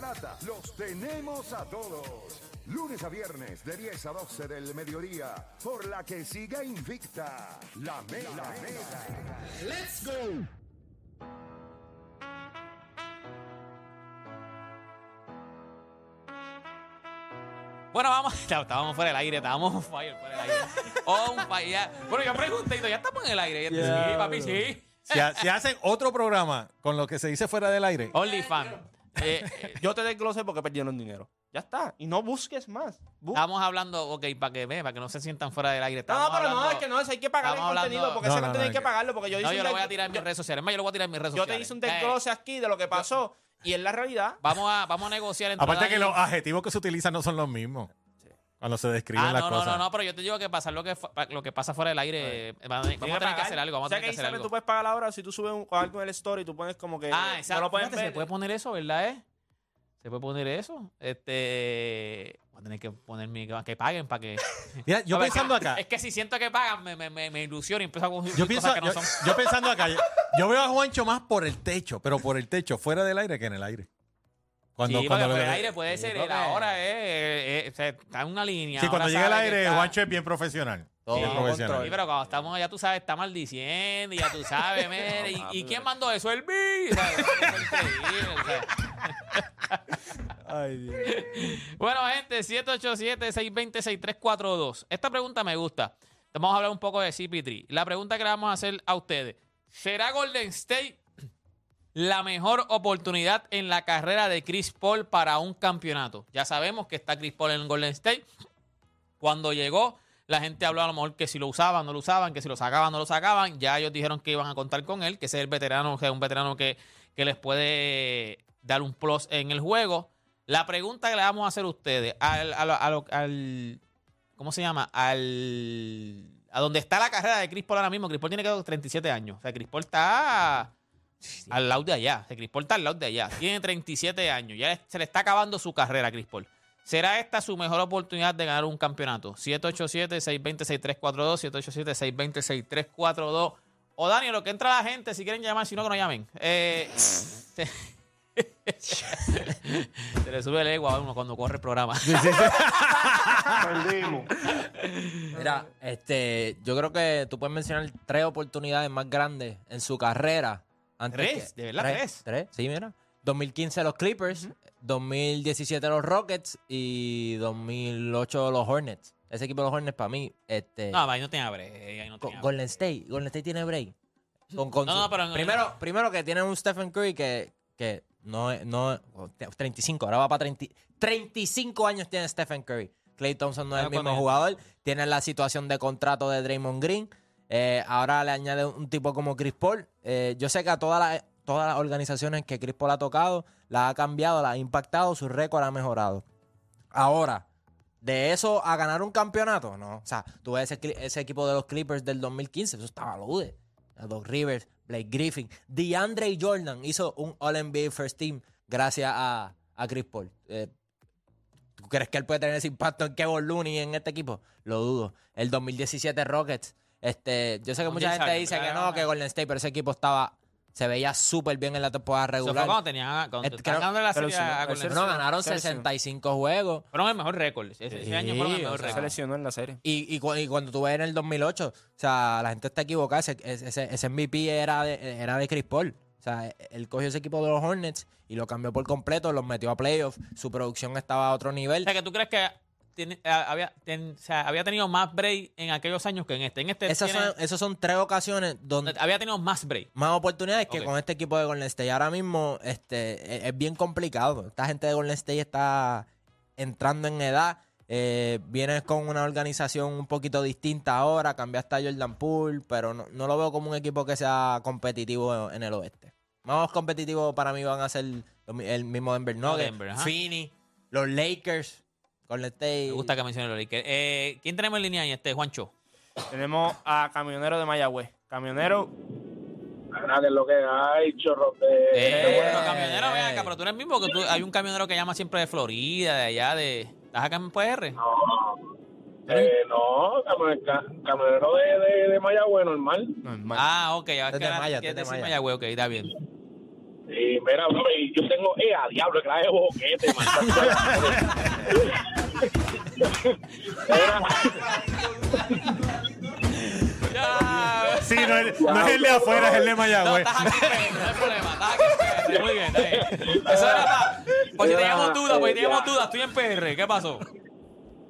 garata los tenemos a todos. Lunes a viernes de 10 a 12 del mediodía, por la que siga invicta la Mega. La Mega. ¡Let's go! Bueno, vamos. Estábamos fuera del aire, estábamos on fire fuera del aire. On fire. ya. Bueno, yo pregunté, y ya estamos en el aire. Sí, papi, sí. Si, ha- si hacen otro programa con lo que se dice fuera del aire, OnlyFans. Eh, eh, yo te desglosé porque perdieron dinero. Ya está. Y no busques más. Bu- Estamos hablando, ok, para que vean, para que no se sientan fuera del aire. no, Estamos pero no, es que no, eso hay que pagar el contenido porque No, ese no, no, contenido hay es que pagarlo porque yo No, hice yo lo voy a tirar en mis redes sociales. Más, yo lo voy a tirar en mis redes yo sociales. te hice un Eh, desglose aquí de lo que pasó y es la realidad. vamos, a, vamos a negociar entre aparte que los adjetivos que se utilizan no son los mismos. Cuando se describen Ah, las no, no, cosas. no, no, pero yo te digo que pasa lo que, lo que pasa fuera del aire. eh, Vamos, a- tener que hacer algo, vamos a O sea tener que hacer algo. tú puedes pagar ahora si tú subes un, algo en el story, tú pones como que Ah, no exacto. lo pueden Fíjate, ver. Se puede poner eso, ¿verdad? Eh? Se puede poner eso. Este. Voy a tener que poner mi. Que paguen para que. Mira, yo ver, pensando acá, Es que si siento que pagan, me, me, me, me ilusiono y empiezo a coger yo, pienso, cosas que no yo, son. yo pensando acá, yo, yo veo a Juancho más por el techo, pero por el techo, fuera del aire que en el aire. Cuando, sí, cuando porque lo- por el aire puede ser. el ahora es. eh, eh, sea, está en una línea. Sí, cuando llega que aire, está- Juancho es bien profesional. Todo bien bajo profesional. control. Sí, pero cuando estamos, ya tú sabes, está maldiciendo y ya tú sabes, mire, y, ¿y quién mandó eso? El B. Es. Ay, Dios. Bueno, gente, 787-620-6342. Esta pregunta me gusta. Vamos a hablar un poco de CP3. La pregunta que le vamos a hacer a ustedes. ¿Será Golden State la mejor oportunidad en la carrera de Chris Paul para un campeonato? Ya sabemos que está Chris Paul en Golden State. Cuando llegó, la gente habló a lo mejor que si lo usaban, no lo usaban, que si lo sacaban, no lo sacaban. Ya ellos dijeron que iban a contar con él, que ese es el veterano, que es un veterano que, que les puede dar un plus en el juego. La pregunta que le vamos a hacer a ustedes, al, al- al- ¿cómo se llama? Al, a donde está la carrera de Chris Paul ahora mismo. Chris Paul tiene que 37 años. O sea, Chris Paul está al lado de allá. Chris Paul está al lado de allá. Tiene 37 años. Ya se le está acabando su carrera a Chris Paul. ¿Será esta su mejor oportunidad de ganar un campeonato? 787-620-6342, 787-620-6342. O Daniel, lo que entra la gente, si quieren llamar, si no, que no llamen. Eh, se, se le sube el ego a uno cuando corre el programa. Mira, este, yo creo que tú puedes mencionar tres oportunidades más grandes en su carrera. Antes ¿Tres? que- ¿De verdad tres? Tres, sí, mira. 2015 los Clippers, 2017 los Rockets y 2008 los Hornets. Ese equipo de los Hornets para mí, este, No, ahí no tenía break. Ahí no Go- tenía break. Golden State, Golden State tiene break. Con- con No, su- no, pero primero, primero que tiene un Stephen Curry que, que no, es- no es- 35, ahora va para 30, 35 años tiene Stephen Curry. Clay Thompson no es el mismo jugador. Tiene la situación de contrato de Draymond Green. Eh, ahora le añade un tipo como Chris Paul. Eh, yo sé que a todas las, todas las organizaciones que Chris Paul ha tocado, la ha cambiado, la ha impactado, su récord ha mejorado. Ahora, de eso a ganar un campeonato, no. O sea, tú ves ese, equipo de los Clippers del 2015, eso estaba lude. Doc Rivers, Blake Griffin, DeAndre Jordan hizo un All-NBA First Team gracias a, a Chris Paul. Eh, ¿Tú crees que él puede tener ese impacto en Kevin Looney en este equipo? Lo dudo. El 2017 Rockets, este, yo sé que Con mucha James gente Harden, dice que no, que Golden State, pero ese equipo estaba, se veía súper bien en la temporada Eso fue regular. cuando tenían. Cuando Este, estaban creo- ganando la pero serie si no- a pero Golden si State. no, ganaron Se lesionó. 65 juegos. Fueron el mejor récord. Ese, ese año fueron el mejor o sea, Se récord. lesionó en la serie. Y, y, cu- y cuando tú ves en el 2008, o sea, la gente está equivocada. Ese, ese, ese MVP era de, era de Chris Paul. O sea, él cogió ese equipo de los Hornets y lo cambió por completo, los metió a playoffs. Su producción estaba a otro nivel. O sea, que tú crees que tiene- había, ten- o sea, había tenido más break en aquellos años que en este. En este Esas tiene- son, esas son tres ocasiones donde había tenido más break. más oportunidades que con este equipo de Golden State. Ahora mismo este, es, es bien complicado. Esta gente de Golden State está entrando en edad. Eh, vienes con una organización un poquito distinta ahora. Cambiaste a Jordan Poole, pero no, no lo veo como un equipo que sea competitivo en el oeste. Más competitivo para mí van a ser el mismo Denver Nuggets, Denver. Phoenix, los Lakers, Golden State. Me gusta que mencione los Lakers. Eh, ¿Quién tenemos en línea ahí? Este, Juancho. Tenemos a Camionero de Mayagüez. Camionero, que es lo que hay, chorro de... Eh, Eh. los camioneros, ven acá, pero tú eres mismo que tú, hay un camionero que llama siempre de Florida, de allá, de. ¿Estás acá en PR? No, eh, no cam- ca- camionero de, de, de Mayagüez, normal. normal. Ah, ok, ya ves Desde que Maya, quieres desde decir Maya. Mayagüez, ok, está bien. Y mira, bro, y yo tengo, eh, a diablo, clase de boquete, Ya. Sí, no es, no es el de afuera, es el de No, Mayagüez. estás aquí, Pedro, no hay problema. Estás aquí. Muy bien, está bien. Eso era para. Porque teníamos dudas, porque teníamos dudas. Estoy en PR. ¿Qué pasó?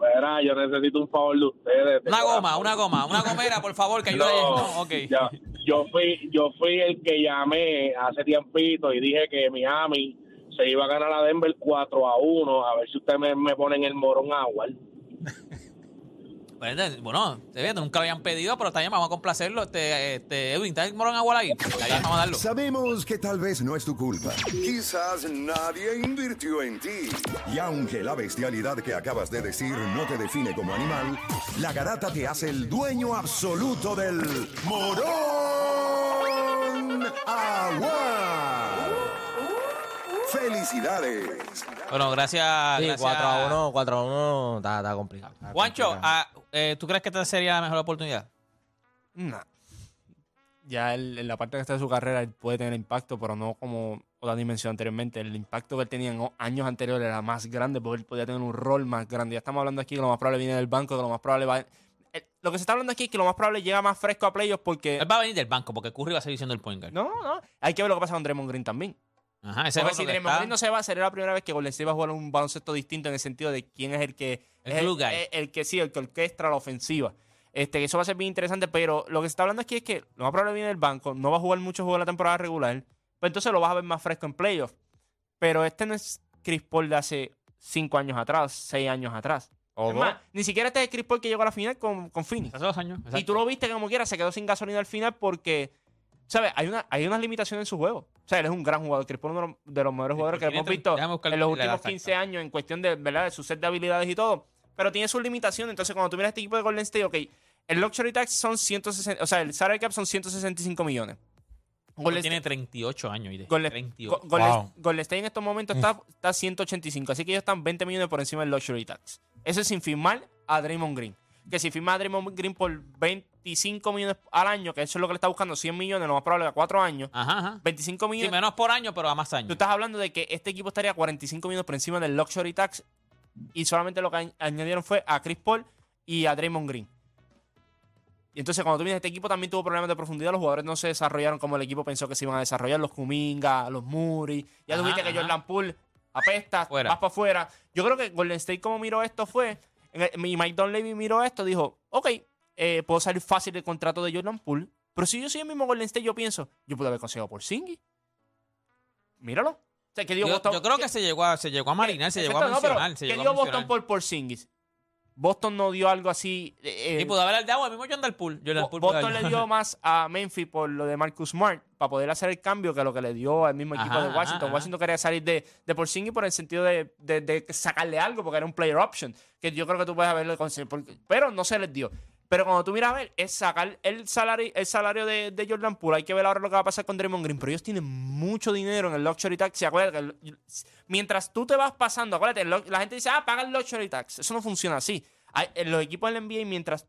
Mira, yo necesito un favor de ustedes. de Una corazón. goma, una goma, una gomera, por favor, que ayude. No, No, ok. ya, yo fui yo fui el que llamé hace tiempito y dije que Miami se iba a ganar a Denver 4 a 1. A ver si ustedes me, me ponen el morón agua. Pues, Bueno, nunca lo habían pedido, pero bien, vamos a complacerlo. Este, este, Edwin, ¿está el morón agua ahí? Vamos a darlo. Sabemos que tal vez no es tu culpa. Quizás nadie invirtió en ti. Y aunque la bestialidad que acabas de decir no te define como animal, la garata te hace el dueño absoluto del morón agua. ¡Felicidades! Bueno, gracias. Sí, gracias. 4 a 1, 4 a 1, está, está complicado. está Juancho, complicado. ah, eh, ¿tú crees que esta sería la mejor oportunidad? Nah. Ya él, en la parte que está de su carrera él puede tener impacto, pero no como Dani mencionó anteriormente. El impacto que él tenía en años anteriores era más grande, porque él podía tener un rol más grande. Ya estamos hablando aquí que lo más probable viene del banco, que lo más probable va. Lo que se está hablando aquí es que lo más probable llega más fresco a playoffs porque. Él va a venir del banco porque Curry va a seguir siendo el point guard. No, no. Hay que ver lo que pasa con Draymond Green también. Ajá, ese es Porque si Draymond está- Green no se va, sería la primera vez que Golden State va a jugar un baloncesto distinto en el sentido de quién es el que. El es glue guy. El, el que sí, el que orquestra la ofensiva. Este, eso va a ser bien interesante, pero lo que se está hablando aquí es que lo más probable viene del banco, no va a jugar muchos juegos en la temporada regular, pues entonces lo vas a ver más fresco en playoffs. Pero este no es Chris Paul de hace cinco años atrás, seis años atrás. Es más, ni siquiera este es Chris Paul que llegó a la final con, con Phoenix. Hace dos años. Y tú lo viste que como quiera, se quedó sin gasolina al final porque, ¿sabes? Hay, una, hay unas limitaciones en su juego. O sea, él es un gran jugador. Chris Paul es uno de los, mejores jugadores que hemos visto en los últimos exacta. 15 años en cuestión de, ¿verdad? de su set de habilidades y todo. Pero tiene sus limitaciones. Entonces, cuando tú miras este equipo de Golden State, ok, el luxury tax son 160, o sea, el salary cap son 165 millones. Golden tiene State- 38 años. Golden, 38. Go- Golden- Wow. Golden State en estos momentos está, está a 185, así que ellos están 20 millones por encima del luxury tax. Eso es sin firmar a Draymond Green. Que si firma a Draymond Green por 25 millones al año, que eso es lo que le está buscando, 100 millones, lo más probable a 4 años, Ajá, ajá. 25 Sí, millones. menos por año, pero a más Tú años. estás hablando de que este equipo estaría 45 millones por encima del luxury tax y solamente lo que añ- añadieron fue a Chris Paul y a Draymond Green. Y entonces cuando tú vienes, este equipo también tuvo problemas de profundidad, los jugadores no se desarrollaron como el equipo pensó que se iban a desarrollar, los Kuminga, los Muri, ya tuviste que. Jordan Poole apesta, vas para afuera. Yo creo que Golden State como miró esto fue, y Mike Dunleavy miró esto, dijo, ok, eh, puedo salir fácil del contrato de Jordan Poole, pero si yo soy el mismo Golden State, yo pienso, yo puedo haber conseguido por Singy. Míralo. O sea, que digo, Yo, Boston- yo creo que se llegó a, se llegó a marinar, se llegó a Exacto, no, mencionar. se ¿Qué llegó dio Boston mencionar. por Porzingis? Boston no dio algo así. eh, Y pudo haber dado el mismo Bo- Poole Boston le dio más a Memphis por lo de Marcus Smart para poder hacer el cambio que lo que le dio al mismo equipo Ajá, de Washington. ajá, ajá. Washington quería salir de, de Porzingis por el sentido de, de- de sacarle algo porque era un player option que yo creo que tú puedes haberlo conseguido. Pero no se les dio. Pero cuando tú miras a ver, es sacar el salario, el salario de, de Jordan Poole. Hay que ver ahora lo que va a pasar con Draymond Green. Pero ellos tienen mucho dinero en el luxury tax. Que el- mientras tú te vas pasando, acuérdate, la gente dice, ah, paga el luxury tax. Eso no funciona así. Hay- los equipos del NBA, mientras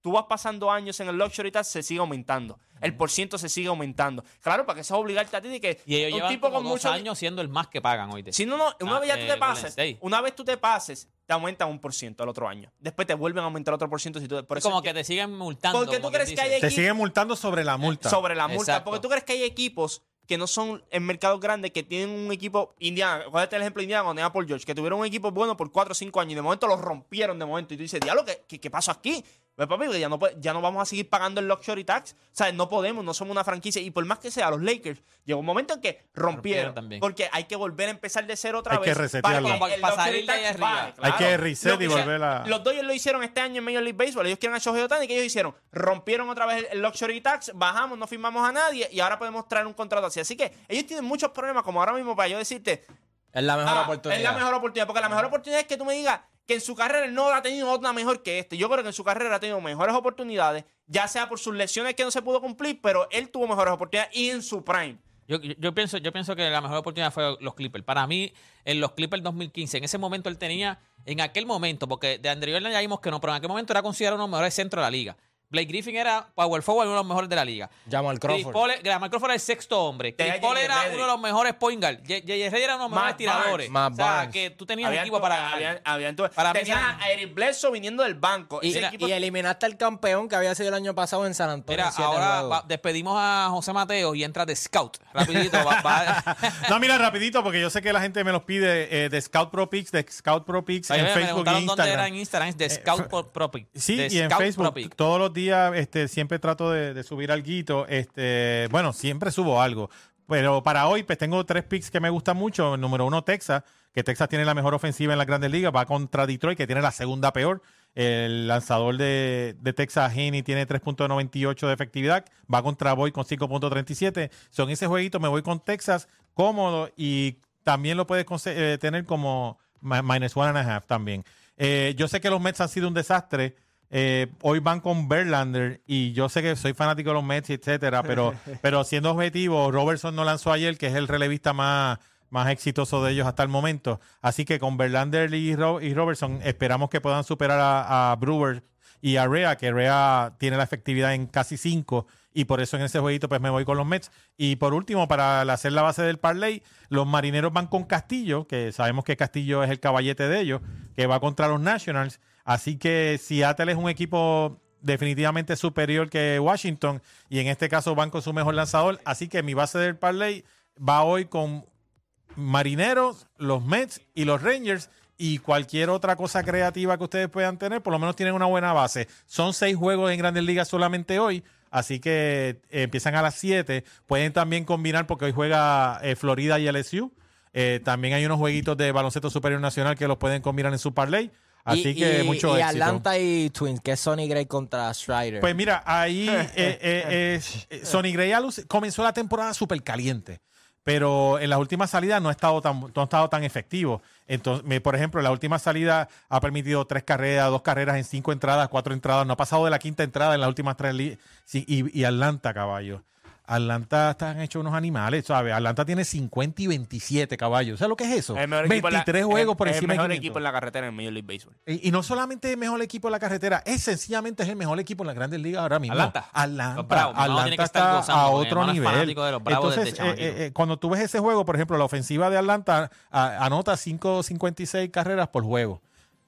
tú vas pasando años en el luxury tax, se sigue aumentando. El por ciento se sigue aumentando. Claro, para que eso es obligarte a ti de que Y ellos un llevan tipo como con dos mucho años siendo el más que pagan hoy. si no, no, una Ah, vez ya tú eh, te Golden pases, una vez tú te pases, te aumentan un por ciento al otro año. Después te vuelven a aumentar otro por ciento si tú. Por Es eso como que te siguen multando. ¿Por qué como tú crees que hay dice. Te equipos- siguen multando sobre la multa. sobre la multa. Exacto. Porque tú crees que hay equipos que no son en mercados grandes, que tienen un equipo Indiana. Acuérdate el ejemplo de Indiana Paul George, que tuvieron un equipo bueno por 4 o 5 años y de momento lo rompieron de momento. Y tú dices, diablo, ¿qué, qué, qué pasó aquí? Pues papi, porque ya no, ya no vamos a seguir pagando el luxury tax. O sea, no podemos, no somos una franquicia. Y por más que sea, los Lakers, llegó un momento en que rompieron. Rompieron también. Porque hay que volver a empezar de cero otra Hay que vez. resetearlo. para que el Para luxury salir de ahí tax arriba. Hay que reset y volver a- Los Dodgers lo hicieron este año en Major League Baseball. Ellos quieren a Shohei Ohtani. que ellos hicieron? Rompieron otra vez el- el luxury tax, bajamos, no firmamos a nadie y ahora podemos traer un contrato así. Así que ellos tienen muchos problemas, como ahora mismo, para yo decirte, Es la mejor ah, oportunidad. es la mejor oportunidad. Porque la mejor oportunidad es que tú me digas que en su carrera él no ha tenido otra mejor que este. Yo creo que en su carrera ha tenido mejores oportunidades, ya sea por sus lesiones que no se pudo cumplir, pero él tuvo mejores oportunidades y en su prime. Yo, yo- yo pienso, yo pienso que la mejor oportunidad fue los Clippers. Para mí, en los Clippers 2015, en ese momento él tenía, en aquel momento, porque de Andrew Jordan ya vimos que no, pero en aquel momento era considerado uno de los mejores centros de la liga. Blake Griffin era power forward, uno de los mejores de la liga. Jamal Crawford. Paul, Jamal Crawford era el sexto hombre. Chris Paul era uno de los mejores point guard. J.J. Era uno de los mejores tiradores. Barnes. o sea, que tú tenías Habían equipo para ganar. habían- Para tenías a Eric Bledsoe viniendo del banco. Y, eliminaste al campeón que había sido el año pasado en San Antonio. Mira, ahora despedimos a José Mateo y entra de scout. Rapidito. va- va- No, mira, rapidito, porque yo sé que la gente me los pide eh, de Scout Pro Picks, de Scout Pro Picks en me Facebook y preguntaron dónde era Instagram. en Instagram. Es de Scout fe- Pro- Pro Pick. Sí, y en Scout Facebook todos los días este, siempre trato de, subir algo. Este, bueno, siempre subo algo. Pero para hoy, pues tengo tres picks que me gustan mucho. Número uno, Texas, que Texas tiene la mejor ofensiva en las grandes ligas. Va contra Detroit, que tiene la segunda peor. El lanzador de, Texas, Haney, tiene 3.98 de efectividad. Va contra Boy con 5.37. Son ese jueguito, me voy con Texas cómodo y también lo puedes eh, tener como mi- minus one and a half también. Eh, yo sé que los Mets han sido un desastre. Eh, hoy van con Verlander y yo sé que soy fanático de los Mets, etcétera, pero, pero siendo objetivo, Robertson no lanzó ayer, que es el relevista más, más exitoso de ellos hasta el momento. Así que con Verlander y, Ro- y Robertson esperamos que puedan superar a, a Brewer y a Rea, que Rea tiene la efectividad en casi 5 y por eso en ese jueguito pues me voy con los Mets. Y por último, para hacer la base del parlay, los marineros van con Castillo, que sabemos que Castillo es el caballete de ellos, que va contra los Nationals. Así que Seattle es un equipo definitivamente superior que Washington y en este caso van con su mejor lanzador. Así que mi base del parlay va hoy con Marineros, los Mets y los Rangers y cualquier otra cosa creativa que ustedes puedan tener, por lo menos tienen una buena base. Son seis juegos en Grandes Ligas solamente hoy, así que eh, empiezan a las 7. Pueden también combinar porque hoy juega eh, Florida y LSU. Eh, también hay unos jueguitos de baloncesto superior nacional que los pueden combinar en su parlay. Así Y- que y- mucho y éxito. Atlanta y Twins, que es Sonny Gray contra Strider. Pues mira, ahí eh, eh, eh, Sonny Gray comenzó la temporada súper caliente, pero en las últimas salidas no ha estado tan, no ha estado tan efectivo. Entonces, me- por ejemplo, en la última salida ha permitido tres carreras, dos carreras en cinco entradas, cuatro entradas, no ha pasado de la quinta entrada en las últimas tres sí, y, y Atlanta, caballo. Atlanta están hechos unos animales, ¿sabes? Atlanta tiene 50 y 27 caballos. ¿Sabes lo que es eso? el mejor equipo en la- 23 juegos el- por encima El mejor de 500. equipo en la carretera en Major League Baseball. Y, y no solamente el mejor equipo en la carretera, es sencillamente es el mejor equipo en las grandes ligas ahora mismo. Atlanta. Atlanta. Los Bravos. Atlanta está gozando, a otro nivel. de Entonces, eh, eh, cuando tú ves ese juego, por ejemplo, la ofensiva de Atlanta a- anota 5.56 carreras por juego.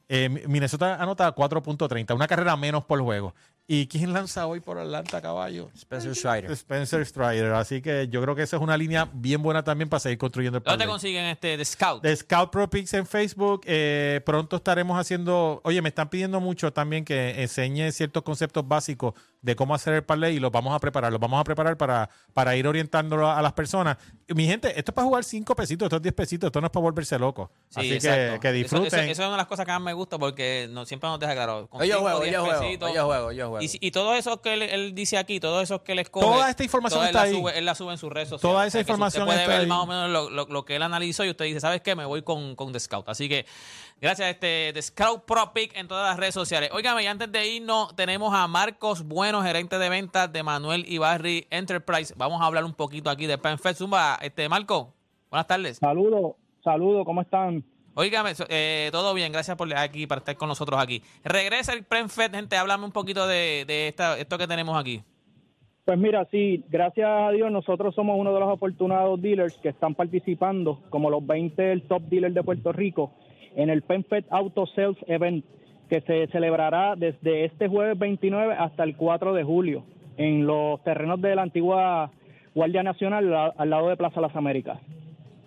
Eh, Mi- Minnesota anota 4.30, una carrera menos por juego. ¿Y quién lanza hoy por Atlanta, caballo? Spencer Strider. Spencer Strider. Así que yo creo que esa es una línea bien buena también para seguir construyendo el ¿Dónde te parlay. consiguen este de Scout? Scout Pro Picks en Facebook. eh, pronto estaremos haciendo. Oye, me están pidiendo mucho también que enseñe ciertos conceptos básicos de cómo hacer el parlay y los vamos a preparar. Los vamos a preparar para, para ir orientándolo a, a las personas. Mi gente, esto es para jugar 5 pesitos, esto es 10 pesitos, esto no es para volverse loco. Sí, Así que, exacto. que Eso- disfruten. Eso, eso es una de las cosas que más me gusta porque no, siempre nos deja claro. con yo cinco, juego, yo juego, pesitos. hoy yo juego, yo juego. Y, y todo eso que él, él dice aquí, todo eso que él escoge. Toda esta información toda él está la ahí. Sube, él la sube en sus redes sociales. Toda esa O sea, información Usted puede está ver ahí. más o menos lo, lo- lo que él analizó y usted dice, ¿sabes qué? Me voy con, con The Scout. Así que gracias a este The Scout Pro Pick en todas las redes sociales. Óigame, y antes de irnos, tenemos a Marcos Bueno, gerente de ventas de Manuel Ibarri Enterprise. Vamos a hablar un poquito aquí de PenFed. Zumba, este, Marco, buenas tardes. Saludos, saludos, ¿cómo están? Óigame, eh, todo bien, gracias por aquí, para estar con nosotros aquí. Regresa el PrenFed, gente, háblame un poquito de, de esta, esto que tenemos aquí. Pues mira, sí, gracias a Dios nosotros somos uno de los afortunados dealers que están participando como los 20 del top dealer de Puerto Rico en el PenFed Auto Sales Event que se celebrará desde este jueves 29 hasta el 4 de julio en los terrenos de la antigua Guardia Nacional al lado de Plaza Las Américas.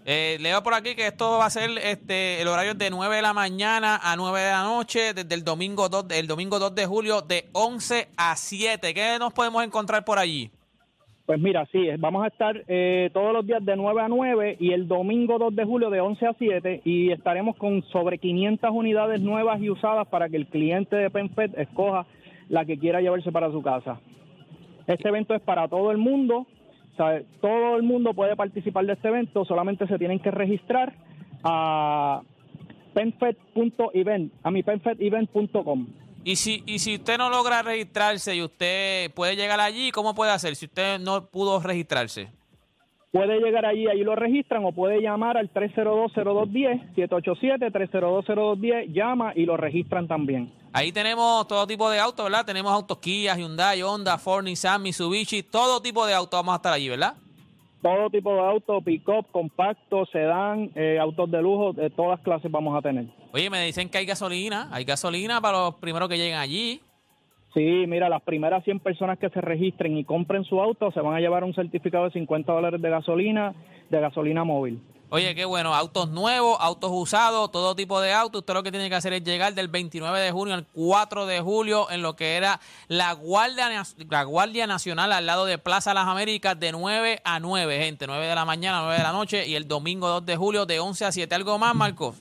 Eh, leo por aquí que esto va a ser este el horario de 9 de la mañana a 9 de la noche, desde el domingo 2, de- el domingo 2 de julio, de 11 a 7. ¿Qué nos podemos encontrar por allí? Pues mira, sí, vamos a estar eh, todos los días de 9 a 9 y el domingo 2 de julio de 11 a 7 y estaremos con sobre 500 unidades nuevas y usadas para que el cliente de PenFed escoja la que quiera llevarse para su casa. Este evento es para todo el mundo, o sea, todo el mundo puede participar de este evento, solamente se tienen que registrar a penfed.event, a mi penfedevent.com. Y si, y si usted no logra registrarse y usted puede llegar allí, ¿cómo puede hacer si usted no pudo registrarse? puede llegar allí, ahí lo registran o puede llamar al 302-0210, 787-302-0210, llama y lo registran también. Ahí tenemos todo tipo de autos, ¿verdad? Tenemos autos Kia, Hyundai, Honda, Ford, Nissan, Mitsubishi, todo tipo de autos vamos a estar allí, ¿verdad? Todo tipo de autos, pick-up, compacto, sedán, eh, autos de lujo, de todas clases vamos a tener. Oye, me dicen que hay gasolina, hay gasolina para los primeros que lleguen allí. Sí, mira, las primeras 100 personas que se registren y compren su auto se van a llevar un certificado de 50 dólares de gasolina, de gasolina móvil. Oye, qué bueno, autos nuevos, autos usados, todo tipo de autos. Usted lo que tiene que hacer es llegar del 29 de junio al 4 de julio en lo que era la Guardia, la Guardia Nacional al lado de Plaza Las Américas de 9 a 9, gente, 9 de la mañana, 9 de la noche y el domingo 2 de julio de 11 a 7. ¿Algo más, Marcos?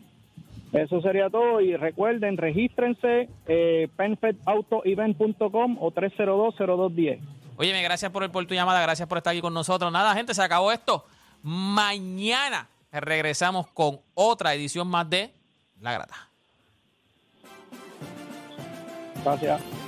Eso sería todo y recuerden, regístrense eh, penfedautoevent.com o 302-0210. Oye, gracias por, por tu llamada, gracias por estar aquí con nosotros. Nada, gente, se acabó esto. Mañana regresamos con otra edición más de La Grata. Gracias.